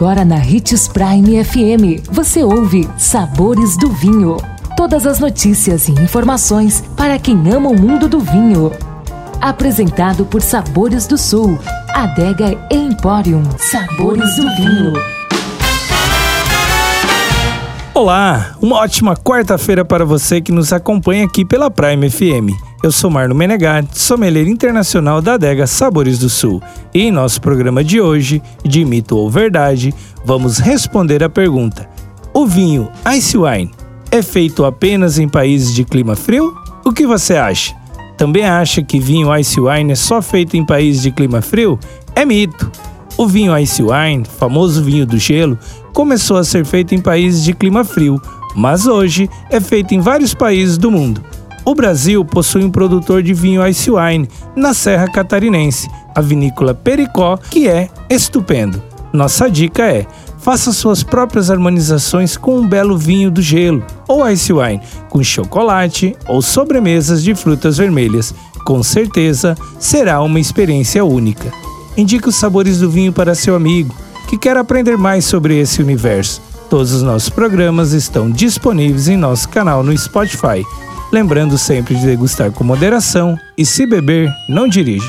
Agora na Ritz Prime FM, você ouve Sabores do Vinho. Todas as notícias e informações para quem ama o mundo do vinho. Apresentado por Sabores do Sul, Adega Emporium. Sabores do Vinho. Olá, uma ótima quarta-feira para você que nos acompanha aqui pela Prime FM. Eu sou Marno Menegatti, sommelier internacional da adega Sabores do Sul. E em nosso programa de hoje, de mito ou verdade, vamos responder a pergunta: O vinho Ice Wine é feito apenas em países de clima frio? O que você acha? Também acha que vinho Ice Wine é só feito em países de clima frio? É mito. O vinho Ice Wine, famoso vinho do gelo, começou a ser feito em países de clima frio, mas hoje é feito em vários países do mundo. O Brasil possui um produtor de vinho Ice Wine na Serra Catarinense, a vinícola Pericó, que é estupendo. Nossa dica é: faça suas próprias harmonizações com um belo vinho do gelo ou Ice Wine, com chocolate ou sobremesas de frutas vermelhas. Com certeza será uma experiência única. Indique os sabores do vinho para seu amigo que quer aprender mais sobre esse universo. Todos os nossos programas estão disponíveis em nosso canal no Spotify. Lembrando sempre de degustar com moderação e, se beber, não dirige.